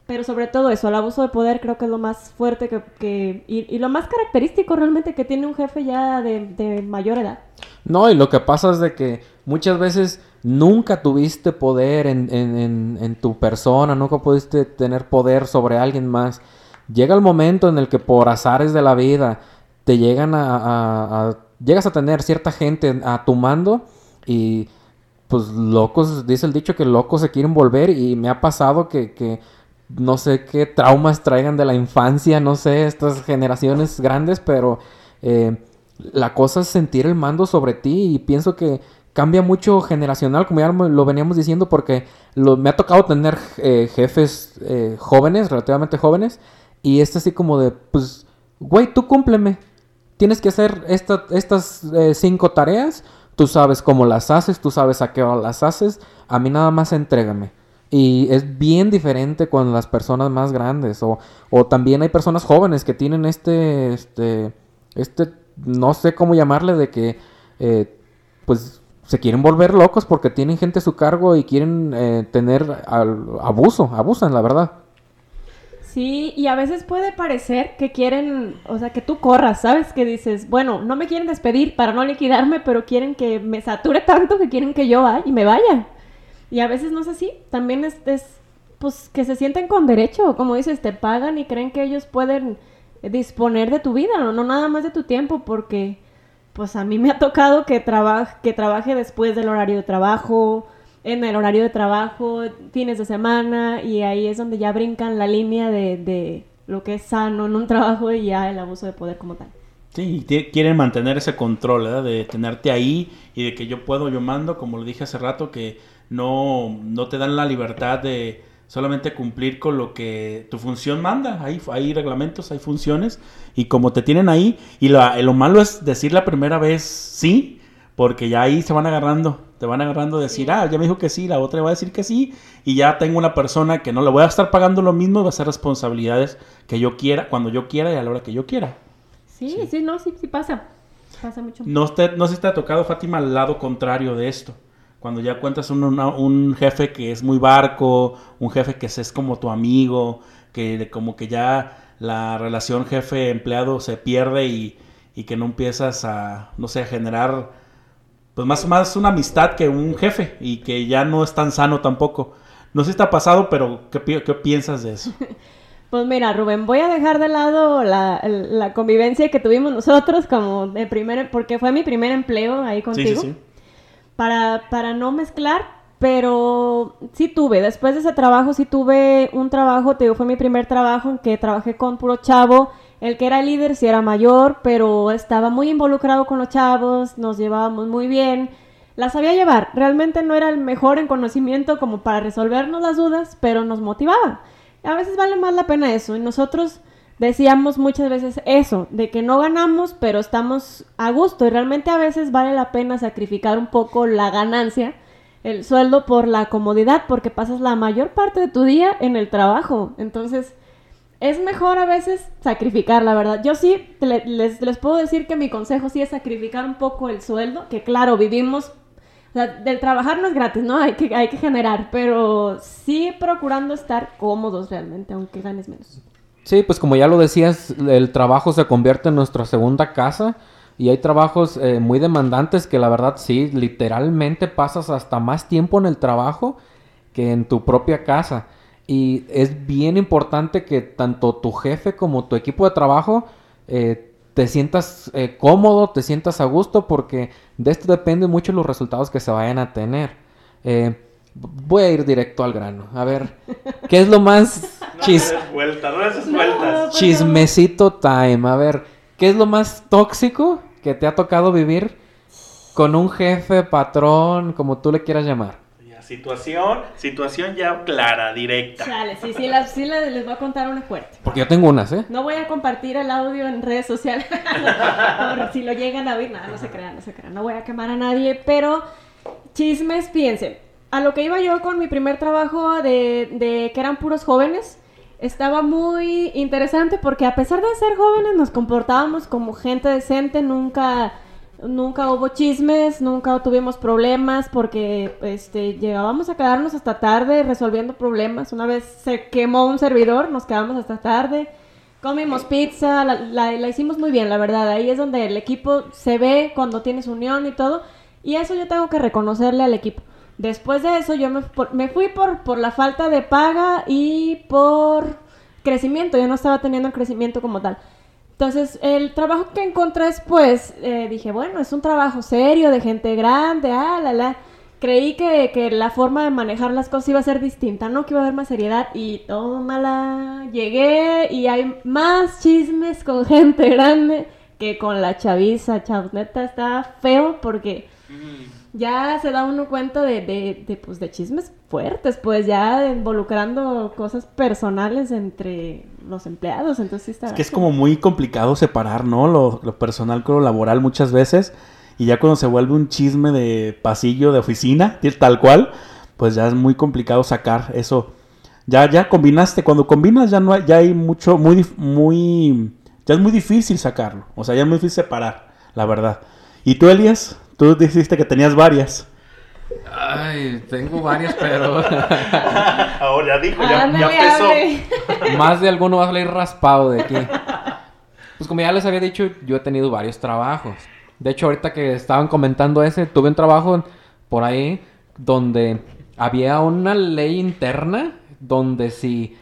pero sobre todo eso, el abuso de poder creo que es lo más fuerte que, que- y, y lo más característico realmente que tiene un jefe ya de, de mayor edad. No, y lo que pasa es de que muchas veces nunca tuviste poder en, en- en- tu persona, nunca pudiste tener poder sobre alguien más. Llega el momento en el que por azares de la vida te llegan a- llegas a tener cierta gente a tu mando y pues locos, dice el dicho que locos se quieren volver y me ha pasado que, que no sé qué traumas traigan de la infancia, no sé, estas generaciones grandes, pero eh, la cosa es sentir el mando sobre ti y pienso que cambia mucho generacional, como ya lo veníamos diciendo, porque lo- me ha tocado tener eh, jefes eh, jóvenes, relativamente jóvenes, y es así como de, pues, güey, tú cúmpleme. Tienes que hacer esta- estas eh, cinco tareas, tú sabes cómo las haces, tú sabes a qué hora las haces, a mí nada más entrégame. Y es bien diferente con las personas más grandes. O, o también hay personas jóvenes que tienen este, este, este, no sé cómo llamarle, de que, eh, pues, se quieren volver locos porque tienen gente a su cargo y quieren eh, tener al- abuso, abusan, la verdad. Sí, y a veces puede parecer que quieren, o sea, que tú corras, ¿sabes? Que dices, bueno, no me quieren despedir para no liquidarme, pero quieren que me sature tanto que quieren que yo vaya y me vaya. Y a veces no es así. También es, es, pues, que se sienten con derecho. Como dices, te pagan y creen que ellos pueden disponer de tu vida, no, no nada más de tu tiempo, porque, pues, a mí me ha tocado que, traba- que trabaje después del horario de trabajo, en el horario de trabajo, fines de semana, y ahí es donde ya brincan la línea de, de lo que es sano en un trabajo y ya el abuso de poder como tal. Sí, y quieren mantener ese control, ¿verdad? De tenerte ahí y de que yo puedo, yo mando, como lo dije hace rato, que no, no te dan la libertad de solamente cumplir con lo que tu función manda. Hay, hay reglamentos, hay funciones, y como te tienen ahí, y lo, lo malo es decir la primera vez sí, porque ya ahí se van agarrando, te van agarrando de decir, ah, ya me dijo que sí, la otra va a decir que sí, y ya tengo una persona que no le voy a estar pagando lo mismo, va a hacer responsabilidades que yo quiera, cuando yo quiera y a la hora que yo quiera. Sí, sí, no, sí, sí pasa. Pasa mucho. No, te, no si te ha tocado, Fátima, al lado contrario de esto. Cuando ya cuentas un, una- un jefe que es muy barco, un jefe que es como tu amigo, que como que ya la relación jefe-empleado se pierde y, y que no empiezas a, no sé, a generar, pues más, más una amistad que un jefe y que ya no es tan sano tampoco. No sé si te ha pasado, pero ¿qué, qué piensas de eso? <laughs> Pues mira, Rubén, voy a dejar de lado la, la convivencia que tuvimos nosotros como de primer, porque fue mi primer empleo ahí Sí, contigo. sí, sí. Para, para no mezclar, pero sí tuve, después de ese trabajo sí tuve un trabajo, te digo, fue mi primer trabajo en que trabajé con puro chavo, el que era el líder sí era mayor, pero estaba muy involucrado con los chavos, nos llevábamos muy bien. la sabía llevar. Realmente no era el mejor en conocimiento como para resolvernos las dudas, pero nos motivaba. A veces vale más la pena eso. Y nosotros decíamos muchas veces eso, de que no ganamos, pero estamos a gusto. Y realmente a veces vale la pena sacrificar un poco la ganancia, el sueldo por la comodidad, porque pasas la mayor parte de tu día en el trabajo. Entonces, es mejor a veces sacrificar, la verdad. Yo sí le- les, les puedo decir que mi consejo sí es sacrificar un poco el sueldo, que claro, vivimos, o sea, del trabajar no es gratis, ¿no? Hay que, hay que generar, pero sí procurando estar cómodos realmente, aunque ganes menos. Sí, pues como ya lo decías, el trabajo se convierte en nuestra segunda casa y hay trabajos eh, muy demandantes que la verdad sí, literalmente pasas hasta más tiempo en el trabajo que en tu propia casa. Y es bien importante que tanto tu jefe como tu equipo de trabajo eh, te sientas eh, cómodo, te sientas a gusto, porque de esto depende mucho los resultados que se vayan a tener. Eh, voy a ir directo al grano. A ver, ¿qué es lo más chis vueltas, no esas No, vueltas. Chismecito time. A ver, ¿qué es lo más tóxico que te ha tocado vivir con un jefe, patrón, como tú le quieras llamar? Ya, situación, situación ya clara, directa. Chale, sí, sí, las- sí les, les voy a contar una fuerte. Porque yo tengo unas, ¿eh? No voy a compartir el audio en redes sociales <laughs> por si lo llegan a oír. Nada, no se crean, no se crean. No voy a quemar a nadie, pero chismes, fíjense. A lo que iba yo con mi primer trabajo de, que eran puros jóvenes, estaba muy interesante porque a pesar de ser jóvenes nos comportábamos como gente decente, nunca... Nunca hubo chismes, nunca tuvimos problemas porque este, llegábamos a quedarnos hasta tarde resolviendo problemas. Una vez se quemó un servidor, nos quedamos hasta tarde. Comimos pizza, la, la- la hicimos muy bien, la verdad. Ahí es donde el equipo se ve cuando tienes unión y todo. Y eso yo tengo que reconocerle al equipo. Después de eso yo me, por- me fui por, por la falta de paga y por crecimiento. Yo no estaba teniendo el crecimiento como tal. Entonces, el trabajo que encontré después, eh, dije, bueno, es un trabajo serio, de gente grande, ah, la, la. Creí que, que la forma de manejar las cosas iba a ser distinta, ¿no? Que iba a haber más seriedad y tómala. Llegué y hay más chismes con <laughs> gente grande que con la chaviza, chavos. Neta, está feo porque ya se da uno cuenta de, de, de, pues, de chismes fuertes, pues ya involucrando cosas personales entre los empleados. Entonces sí está Es que es como muy complicado separar, ¿no? Lo, lo personal con lo laboral muchas veces. Y ya cuando se vuelve un chisme de pasillo, de oficina, tal cual, pues ya es muy complicado sacar eso. Ya, ya combinaste, cuando combinas ya no hay, ya hay mucho, muy, muy, ya es muy difícil sacarlo. O sea, ya es muy difícil separar, la verdad. ¿Y tú, Elias? Tú dijiste que tenías varias. Ay, tengo varias, pero <laughs> Ahora ya dijo, Ándale, hable. <laughs> más de alguno va a salir raspado de aquí. Pues como ya les había dicho, yo he tenido varios trabajos. De hecho, ahorita que estaban comentando ese, tuve un trabajo por ahí donde había una ley interna donde si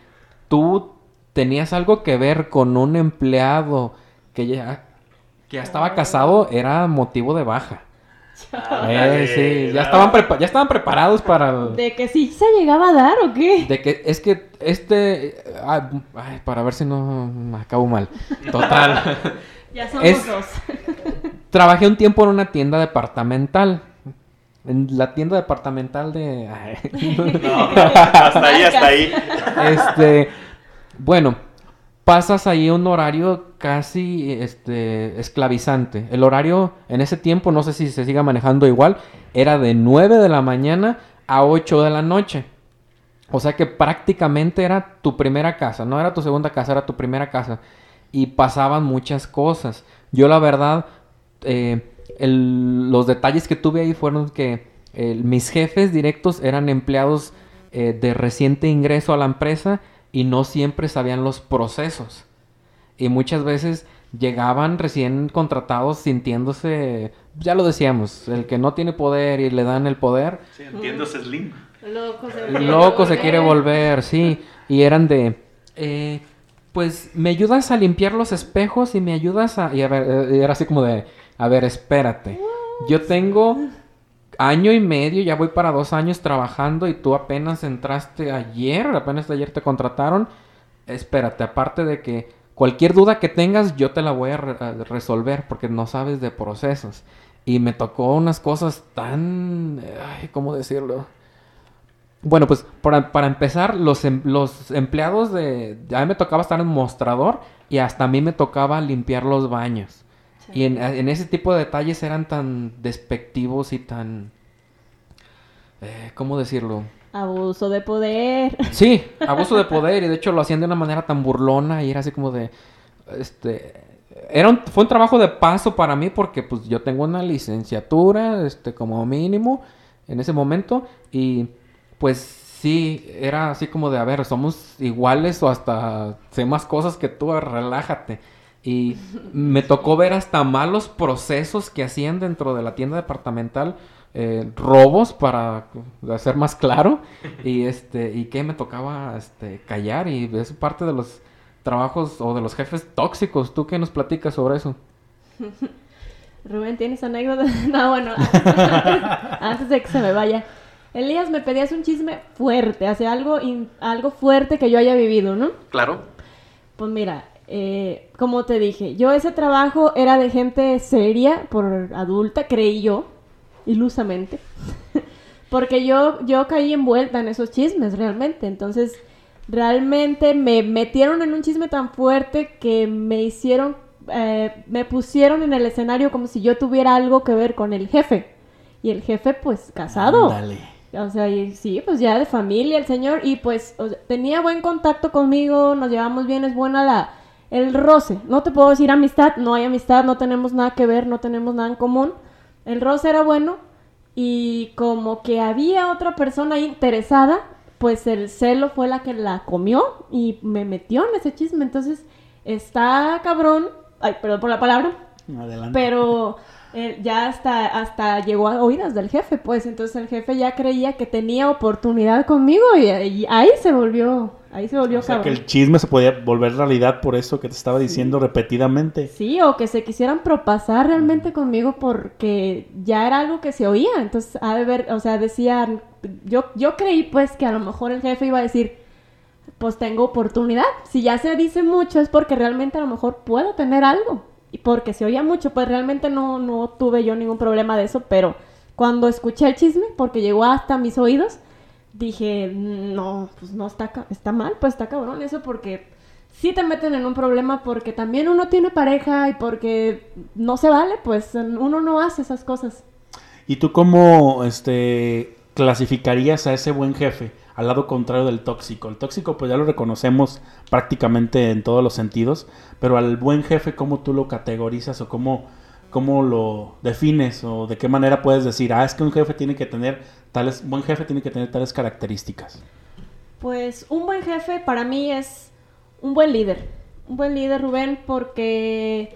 tú tenías algo que ver con un empleado que ya, que ya estaba casado, era motivo de baja. Eh, sí, ya estaban, prepa- ya estaban preparados para... ¿De que sí se llegaba a dar o qué? De que es que este. ah, ay, para ver si no me acabo mal. Total. <laughs> Ya somos Es- dos. Trabajé un tiempo en una tienda departamental. En la tienda departamental de. ay. hasta ahí, hasta ahí. este. Bueno, pasas ahí un horario casi este, esclavizante. El horario en ese tiempo, no sé si se siga manejando igual, era de 9 de la mañana a 8 de la noche. O sea que prácticamente era tu primera casa, no era tu segunda casa, era tu primera casa. Y pasaban muchas cosas. Yo la verdad, eh, los detalles que tuve ahí fueron que eh, mis jefes directos eran empleados eh, de reciente ingreso a la empresa y no siempre sabían los procesos. Y muchas veces llegaban recién contratados sintiéndose, ya lo decíamos, el que no tiene poder y le dan el poder, Sí, entiendo ese Slim. Loco se, loco se quiere volver, sí. Y eran de, eh, pues, ¿me ayudas a limpiar los espejos y me ayudas a...? Y a ver, eh, era así como de, a ver, espérate. Yo tengo año y medio, ya voy para dos años trabajando y tú apenas entraste ayer, apenas ayer te contrataron. Espérate, aparte de que cualquier duda que tengas, yo te la voy a, re- a resolver porque no sabes de procesos. Y me tocó unas cosas tan... Ay, ¿cómo decirlo? Bueno, pues para, para empezar, los, em- los empleados de... A mí me tocaba estar en mostrador y hasta a mí me tocaba limpiar los baños. Y en, en ese tipo de detalles eran tan despectivos y tan... eh, ¿Cómo decirlo? Abuso de poder. <laughs> Sí, abuso de poder y de hecho lo hacían de una manera tan burlona y era así como de, este, era un, fue un trabajo de paso para mí porque pues yo tengo una licenciatura, este, como mínimo en ese momento y pues sí, era así como de, a ver, somos iguales o hasta sé más cosas que tú, relájate. Y me tocó ver hasta malos procesos que hacían dentro de la tienda departamental, eh, robos para hacer más claro. Y <laughs> este, y que me tocaba este, callar. Y es parte de los trabajos o de los jefes tóxicos. ¿Tú qué nos platicas sobre eso? <laughs> Rubén, ¿tienes anécdota? <laughs> No, bueno, antes, antes de que se me vaya. Elías, me pedías un chisme fuerte, hacia algo, in- algo fuerte que yo haya vivido, ¿no? Claro. Pues mira, eh, como te dije, yo ese trabajo era de gente seria, por adulta, creí yo, ilusamente. <laughs> Porque yo, yo caí envuelta en esos chismes, realmente. Entonces, realmente me metieron en un chisme tan fuerte que me hicieron, eh, me pusieron en el escenario como si yo tuviera algo que ver con el jefe. Y el jefe, pues, casado. Dale. O sea, y sí, pues ya de familia el señor y pues o sea, tenía buen contacto conmigo, nos llevamos bien, es buena la el roce. No te puedo decir amistad, no hay amistad, no tenemos nada que ver, no tenemos nada en común. El roce era bueno y como que había otra persona interesada, pues el celo fue la que la comió y me metió en ese chisme. Entonces, está cabrón, ay, perdón por la palabra, Adelante. pero eh, ya hasta, hasta llegó a oídas del jefe, pues entonces el jefe ya creía que tenía oportunidad conmigo y, y ahí se volvió, ahí se volvió o sea, que cabrón. el chisme se podía volver realidad por eso que te estaba diciendo repetidamente. Sí, o que se quisieran propasar realmente conmigo porque ya era algo que se oía, entonces ha de ver, o sea, decían, yo, yo creí pues que a lo mejor el jefe iba a decir, pues tengo oportunidad, si ya se dice mucho es porque realmente a lo mejor puedo tener algo, y porque se oía mucho, pues realmente no, no tuve yo ningún problema de eso, pero cuando escuché el chisme, porque llegó hasta mis oídos, dije, no, pues no está, está mal, pues está cabrón eso porque sí te meten en un problema porque también uno tiene pareja y porque no se vale, pues uno no hace esas cosas. ¿Y tú cómo este, clasificarías a ese buen jefe al lado contrario del tóxico? El tóxico pues ya lo reconocemos prácticamente en todos los sentidos, pero al buen jefe ¿cómo tú lo categorizas o cómo, cómo lo defines o de qué manera puedes decir, ah, es que un jefe tiene que tener tales, buen jefe tiene que tener tales características? Pues un buen jefe para mí es un buen líder. Un buen líder, Rubén, porque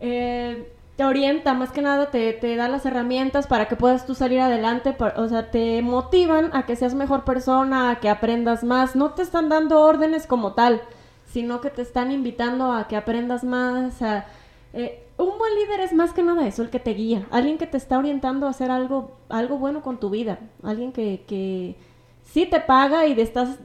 eh, te orienta, más que nada te, te da las herramientas para que puedas tú salir adelante. o sea, te motivan a que seas mejor persona, a que aprendas más. No te están dando órdenes como tal, sino que te están invitando a que aprendas más. eh, un buen líder es más que nada eso, el que te guía. Alguien que te está orientando a hacer algo, algo bueno con tu vida. Alguien que... que sí te paga y estás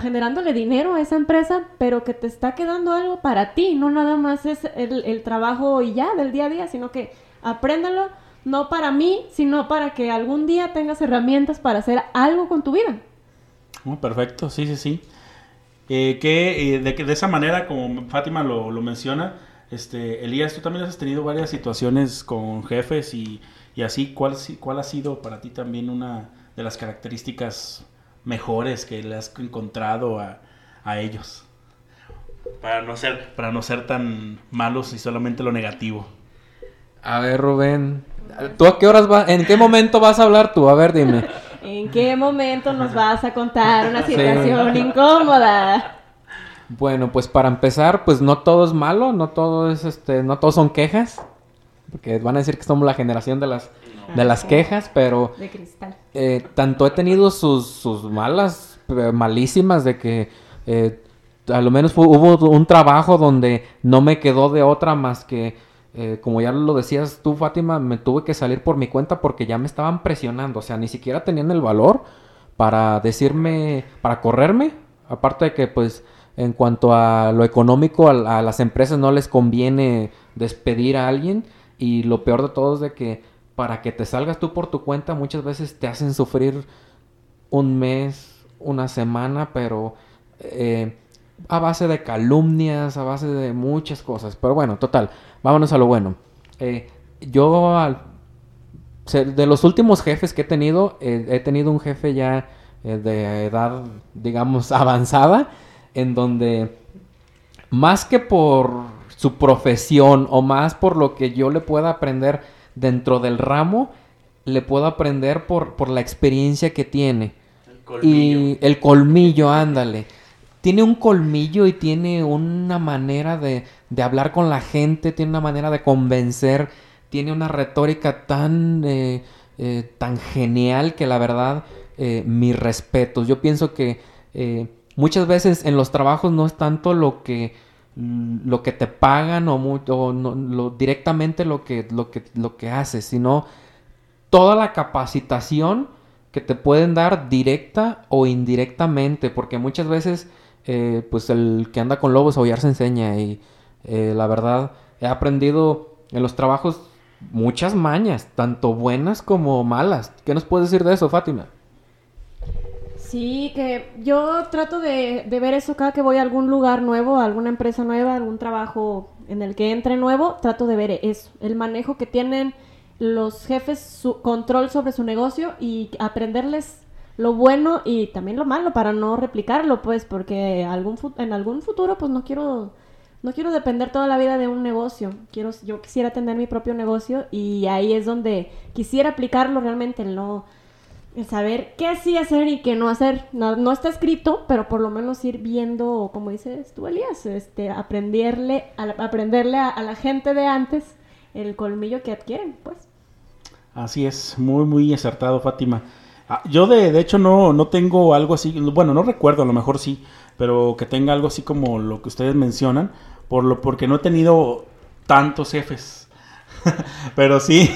generándole dinero a esa empresa, pero que te está quedando algo para ti, no nada más es el, el trabajo y ya del día a día, sino que apréndalo no para mí, sino para que algún día tengas herramientas para hacer algo con tu vida. Oh, perfecto, sí, sí, sí. Eh, que, eh, de, de esa manera, como Fátima lo, lo menciona, este, Elías, tú también has tenido varias situaciones con jefes y, y así, ¿cuál, si- ¿cuál ha sido para ti también una de las características mejores que le has encontrado a, a ellos? Para no, ser, para no ser tan malos y solamente lo negativo. A ver, Rubén. ¿Tú a qué horas vas? ¿En qué momento vas a hablar tú? A ver, dime. ¿En qué momento nos vas a contar una Sí. situación incómoda? Bueno, pues para empezar, pues no todo es malo, no todo es este, no todos son quejas, porque van a decir que somos la generación de las de las quejas, pero De cristal. eh, tanto he tenido sus, sus malas, eh, malísimas, de que eh, a lo menos hubo un trabajo donde no me quedó de otra más que, eh, como ya lo decías tú, Fátima, me tuve que salir por mi cuenta porque ya me estaban presionando, o sea, ni siquiera tenían el valor para decirme, para correrme, aparte de que pues en cuanto a lo económico a, las empresas no les conviene despedir a alguien Y lo peor de todo es de que para que te salgas tú por tu cuenta muchas veces te hacen sufrir un mes, una semana, pero eh, a base de calumnias, a base de muchas cosas. Pero bueno, total, vámonos a lo bueno. Eh, yo, al, de los últimos jefes que he tenido, eh, he tenido un jefe ya de edad, digamos, <laughs> avanzada, en donde más que por su profesión o más por lo que yo le pueda aprender dentro del ramo, le puedo aprender por, por la experiencia que tiene. Y el colmillo, ándale. Tiene un colmillo y tiene una manera de, de, hablar con la gente, tiene una manera de convencer, tiene una retórica tan, eh, eh, tan genial que la verdad, eh, mis respetos. Yo pienso que muchas veces en los trabajos no es tanto lo que lo que te pagan o, lo, directamente lo que, lo, que, lo que haces, sino toda la capacitación que te pueden dar directa o indirectamente, porque muchas veces, eh, pues el que anda con lobos aullar se enseña y eh, la verdad he aprendido en los trabajos muchas mañas, tanto buenas como malas. ¿Qué nos puedes decir de eso, Fátima? Sí, que yo trato de, ver eso cada que voy a algún lugar nuevo, a alguna empresa nueva, algún trabajo en el que entre nuevo, trato de ver eso, el manejo que tienen los jefes su control sobre su negocio y aprenderles lo bueno y también lo malo para no replicarlo, pues, porque algún en algún futuro, pues, no quiero no quiero depender toda la vida de un negocio. Quiero yo quisiera tener mi propio negocio y ahí es donde quisiera aplicarlo realmente, no saber qué sí hacer y qué no hacer. No, está escrito, pero por lo menos ir viendo, como dices tú, Elías, este, aprenderle, a, aprenderle a la gente de antes el colmillo que adquieren, pues. Así es, muy, muy acertado, Fátima. Ah, yo de, de hecho no, no tengo algo así, bueno, no recuerdo, a lo mejor sí, pero que tenga algo así como lo que ustedes mencionan, por lo, porque no he tenido tantos jefes. <laughs> pero sí,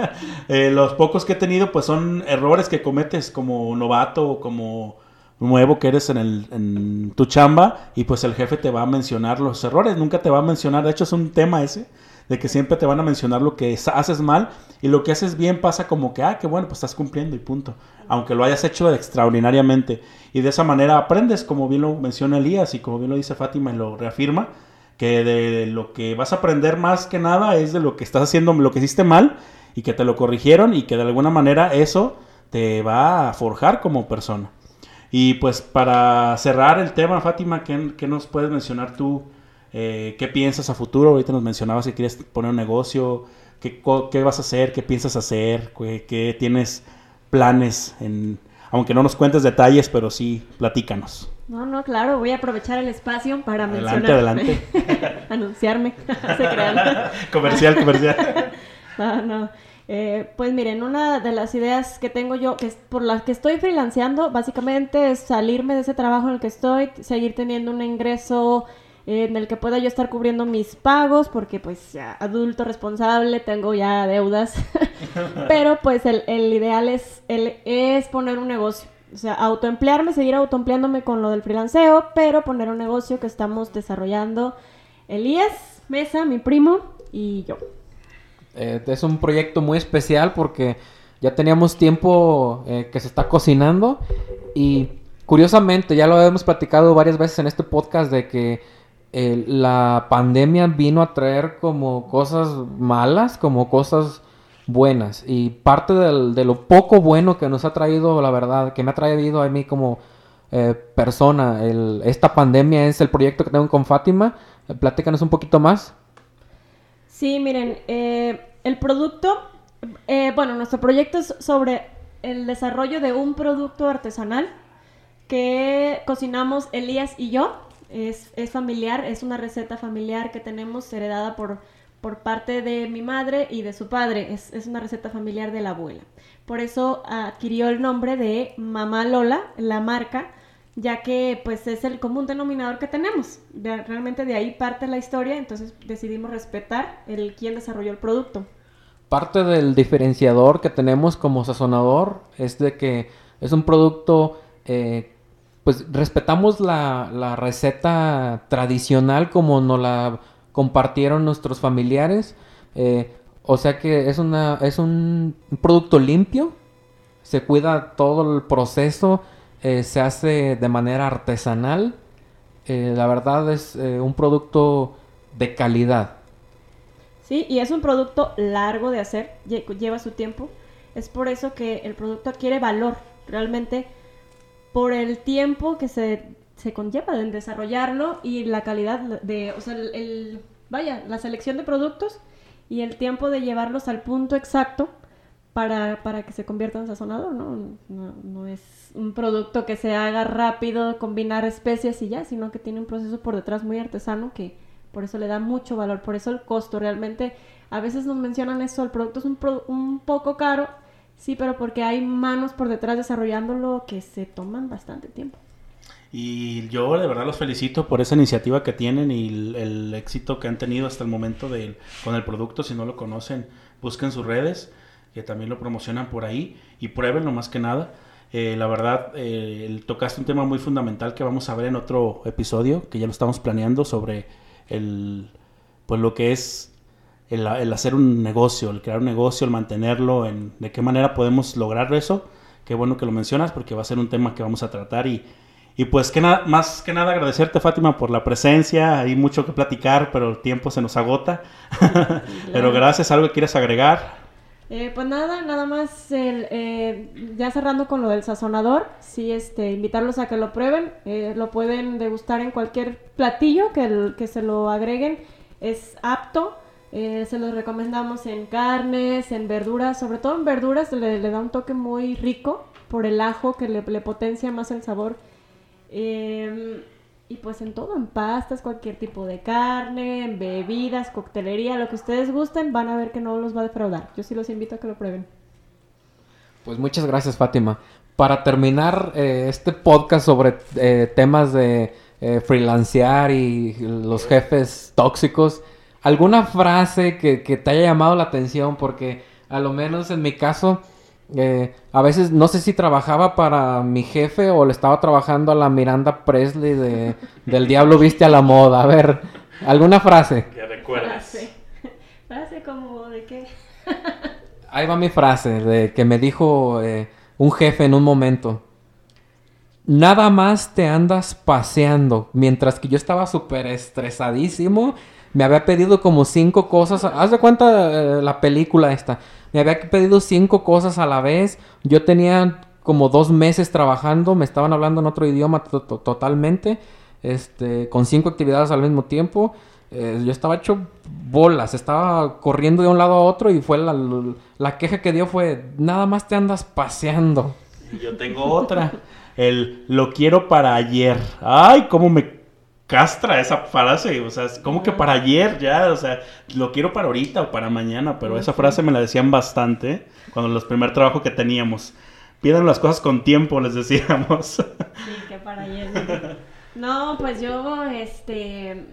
<laughs> eh, los pocos que he tenido pues son errores que cometes como novato o como nuevo que eres en, el, en tu chamba y pues el jefe te va a mencionar los errores, nunca te va a mencionar, de hecho es un tema ese de que siempre te van a mencionar lo que haces mal y lo que haces bien pasa como que, ah, qué bueno, pues estás cumpliendo y punto. Aunque lo hayas hecho extraordinariamente. Y de esa manera aprendes, como bien lo menciona Elías y como bien lo dice Fátima y lo reafirma, que de lo que vas a aprender más que nada es de lo que estás haciendo, lo que hiciste mal y que te lo corrigieron y que de alguna manera eso te va a forjar como persona. Y pues para cerrar el tema, Fátima, ¿qué, qué nos puedes mencionar tú? Eh, qué piensas a futuro. Ahorita nos mencionabas que quieres poner un negocio, qué, qué vas a hacer, qué piensas hacer, qué, tienes planes, en, aunque no nos cuentes detalles, pero sí, platícanos. No, no, claro, voy a aprovechar el espacio para adelante, Adelante, <laughs> Anunciarme. <laughs> <laughs> comercial, comercial. No, <laughs> no. Eh, pues miren, una de las ideas que tengo yo, que es por las que estoy freelanceando, básicamente es salirme de ese trabajo en el que estoy, seguir teniendo un ingreso en el que pueda yo estar cubriendo mis pagos, porque pues ya adulto responsable, tengo ya deudas, <laughs> pero pues el, ideal es, el, es poner un negocio. O sea, autoemplearme, seguir autoempleándome con lo del freelanceo, pero poner un negocio que estamos desarrollando Elías, Mesa, mi primo y yo. Eh, es un proyecto muy especial porque ya teníamos tiempo eh, que se está cocinando y curiosamente ya lo hemos platicado varias veces en este podcast de que la pandemia vino a traer como cosas malas, como cosas buenas. Y parte de lo poco bueno que nos ha traído, la verdad, que me ha traído a mí como eh, persona, esta pandemia es el proyecto que tengo con Fátima. Eh, platícanos un poquito más. Sí, miren, eh, el producto, bueno, nuestro proyecto es sobre el desarrollo de un producto artesanal que cocinamos Elías y yo es, es familiar, es una receta familiar que tenemos heredada por, por parte de mi madre y de su padre. Es, es, una receta familiar de la abuela. Por eso adquirió el nombre de Mamá Lola, la marca, ya que pues es el común denominador que tenemos. realmente de ahí parte la historia, entonces decidimos respetar el quién desarrolló el producto. Parte del diferenciador que tenemos como sazonador es de que es un producto eh, pues respetamos la, receta tradicional como nos la compartieron nuestros familiares. Eh, O sea que es, una, es un producto limpio, se cuida todo el proceso, eh, se hace de manera artesanal. Eh, la verdad es eh, un producto de calidad. Sí, y es un producto largo de hacer, lle- lleva su tiempo. Es por eso que el producto adquiere valor, realmente por el tiempo que se, se conlleva en desarrollarlo y la calidad de, o sea, el, el- vaya, la selección de productos y el tiempo de llevarlos al punto exacto para, para que se convierta en sazonador, ¿no? ¿no? no es un producto que se haga rápido, combinar especies y ya, sino que tiene un proceso por detrás muy artesano que por eso le da mucho valor, por eso el costo realmente, a veces nos mencionan eso, el producto es un, un poco caro, sí, pero porque hay manos por detrás desarrollándolo que se toman bastante tiempo. Y yo de verdad los felicito por esa iniciativa que tienen y el, éxito que han tenido hasta el momento del- con el producto. Si no lo conocen, busquen sus redes, que también lo promocionan por ahí y pruébenlo más que nada. Eh, la verdad, eh, tocaste un tema muy fundamental que vamos a ver en otro episodio, que ya lo estamos planeando sobre el, pues lo que es el, el hacer un negocio, el crear un negocio, el mantenerlo, en, de qué manera podemos lograr eso. Qué bueno que lo mencionas porque va a ser un tema que vamos a tratar y, y pues que nada, más que nada agradecerte Fátima por la presencia, hay mucho que platicar, pero el tiempo se nos agota. <laughs> pero gracias, algo que quieres agregar. Eh, pues nada, nada más eh, ya cerrando con lo del sazonador, sí, este, invitarlos a que lo prueben, eh, lo pueden degustar en cualquier platillo que, que se lo agreguen, es apto, eh, se los recomendamos en carnes, en verduras, sobre todo en verduras le, da un toque muy rico por el ajo que le, potencia más el sabor. Eh, y pues en todo, en pastas, cualquier tipo de carne, en bebidas, coctelería, lo que ustedes gusten, van a ver que no los va a defraudar. Yo sí los invito a que lo prueben. Pues muchas gracias, Fátima. Para terminar eh, este podcast sobre eh, temas de eh, freelancear y los jefes tóxicos, ¿alguna frase que, que te haya llamado la atención? Porque a lo menos en mi caso, eh, a veces no sé si trabajaba para mi jefe o le estaba trabajando a la Miranda Presley de, del <laughs> Diablo Viste a la Moda. A ver, ¿alguna frase? Que recuerdes. Frase. Frase como de qué. <laughs> Ahí va mi frase de que me dijo eh, un jefe en un momento. Nada más te andas paseando. Mientras que yo estaba súper estresadísimo. Me había pedido como cinco cosas. Haz de cuenta eh, la película esta. Me había pedido cinco cosas a la vez. Yo tenía como dos meses trabajando. Me estaban hablando en otro idioma to- to- totalmente. Este, con cinco actividades al mismo tiempo. Eh, yo estaba hecho bolas, estaba corriendo de un lado a otro y fue la, la queja que dio fue, nada más te andas paseando. Yo tengo otra. El lo quiero para ayer. Ay, cómo me castra esa frase. O sea, es como que para ayer ya. O sea, lo quiero para ahorita o para mañana. Pero esa frase me la decían bastante cuando los primer trabajo que teníamos. Pidan las cosas con tiempo, les decíamos. Sí, que para ayer. No, pues yo, este...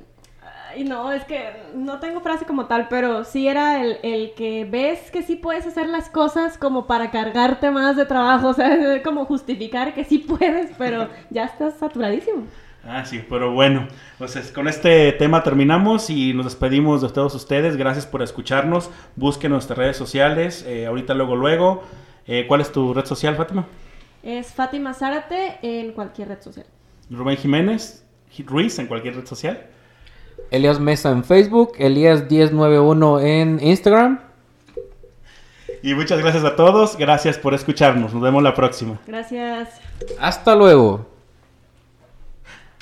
Ay, no, es que no tengo frase como tal, pero sí era el, el que ves que sí puedes hacer las cosas como para cargarte más de trabajo, <laughs> o sea, como justificar que sí puedes, pero ya estás saturadísimo. Ah, sí, pero bueno, pues con este tema terminamos y nos despedimos de todos ustedes. Gracias por escucharnos. Busquen nuestras redes sociales. eh, ahorita, luego, luego. Eh, ¿Cuál es tu red social, Fátima? Es Fátima Zárate en cualquier red social. Rubén Jiménez Ruiz en cualquier red social. Elías Mesa en Facebook, Elías1091 en Instagram. Y muchas gracias a todos. Gracias por escucharnos. Nos vemos la próxima. Gracias. Hasta luego.